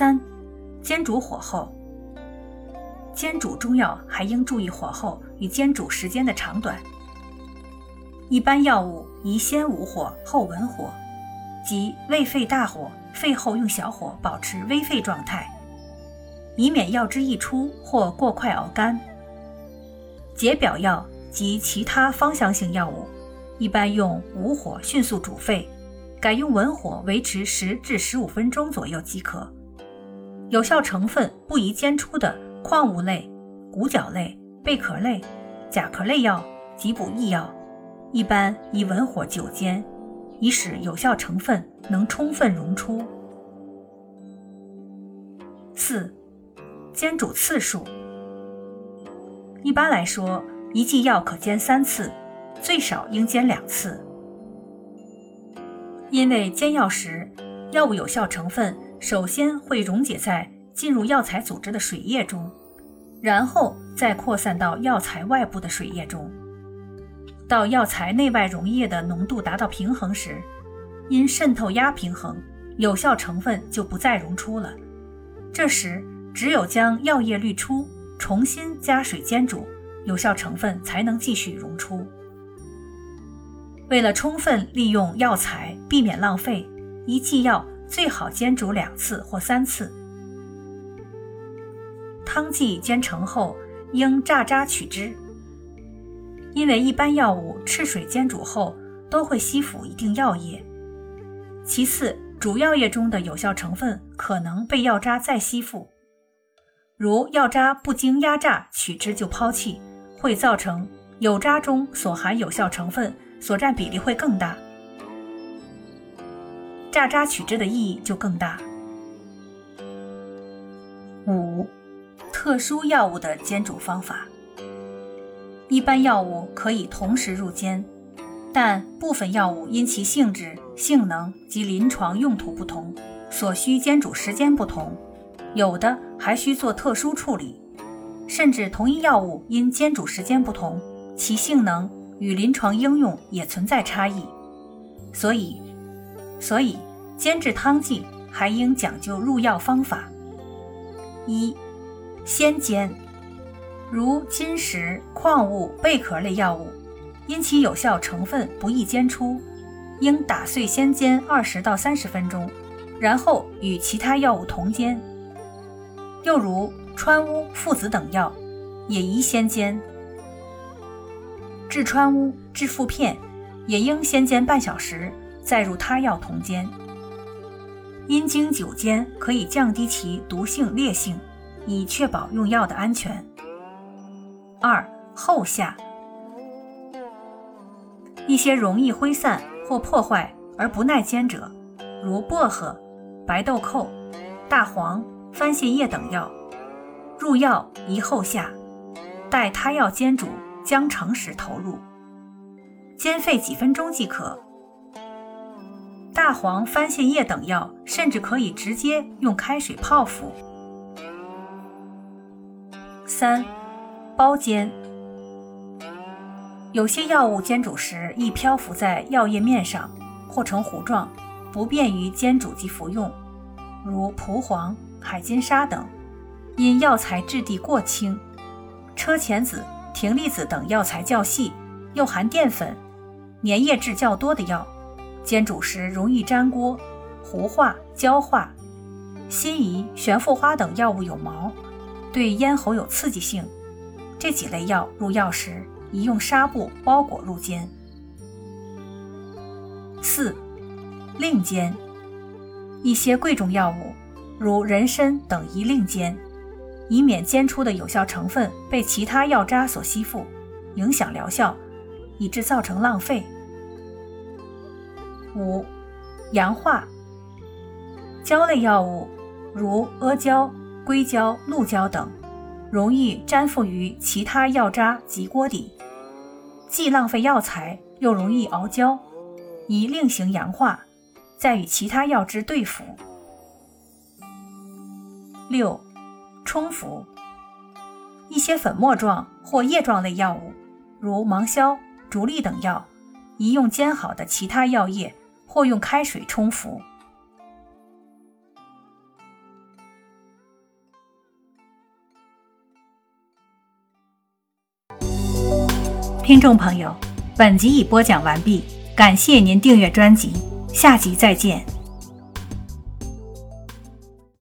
三、煎煮火候。煎煮中药还应注意火候与煎煮时间的长短。一般药物宜先武火后文火，即未沸大火，沸后用小火保持微沸状态，以免药汁溢出或过快熬干。解表药及其他芳香性药物，一般用武火迅速煮沸，改用文火维持十至十五分钟左右即可。有效成分不宜煎出的矿物类、骨角类、贝壳类、甲壳类药及补益药，一般以文火久煎，以使有效成分能充分溶出。四、煎煮次数。一般来说，一剂药可煎三次，最少应煎两次，因为煎药时，药物有效成分。首先会溶解在进入药材组织的水液中，然后再扩散到药材外部的水液中。到药材内外溶液的浓度达到平衡时，因渗透压平衡，有效成分就不再溶出了。这时只有将药液滤出，重新加水煎煮，有效成分才能继续溶出。为了充分利用药材，避免浪费，一剂药。最好煎煮两次或三次。汤剂煎成后应榨渣取汁，因为一般药物赤水煎煮后都会吸附一定药液。其次，主药液中的有效成分可能被药渣再吸附，如药渣不经压榨取汁就抛弃，会造成有渣中所含有效成分所占比例会更大。榨渣取汁的意义就更大。五、特殊药物的煎煮方法。一般药物可以同时入煎，但部分药物因其性质、性能及临床用途不同，所需煎煮时间不同，有的还需做特殊处理，甚至同一药物因煎煮时间不同，其性能与临床应用也存在差异，所以。所以，煎制汤剂还应讲究入药方法。一、先煎，如金石、矿物、贝壳类药物，因其有效成分不易煎出，应打碎先煎二十到三十分钟，然后与其他药物同煎。又如川乌、附子等药，也宜先煎。制川乌、制附片，也应先煎半小时。再入他药同煎，因经久煎可以降低其毒性烈性，以确保用药的安全。二后下，一些容易挥散或破坏而不耐煎者，如薄荷、白豆蔻、大黄、番泻叶等药，入药宜后下，待他药煎煮将成时投入，煎沸几分钟即可。大黄、番泻叶等药，甚至可以直接用开水泡服。三、包煎。有些药物煎煮时易漂浮在药液面上或成糊状，不便于煎煮及服用，如蒲黄、海金沙等。因药材质地过轻，车前子、葶苈子等药材较细，又含淀粉，粘液质较多的药。煎煮时容易粘锅、糊化、焦化。辛夷、玄附花等药物有毛，对咽喉有刺激性。这几类药入药时宜用纱布包裹入煎。四、另煎。一些贵重药物，如人参等宜另煎，以免煎出的有效成分被其他药渣所吸附，影响疗效，以致造成浪费。五、阳化胶类药物，如阿胶、硅胶、鹿胶等，容易粘附于其他药渣及锅底，既浪费药材，又容易熬焦，宜另行阳化，再与其他药汁对服。六、冲服。一些粉末状或液状类药物，如芒硝、竹沥等药，宜用煎好的其他药液或用开水冲服。听众朋友，本集已播讲完毕，感谢您订阅专辑，下集再见。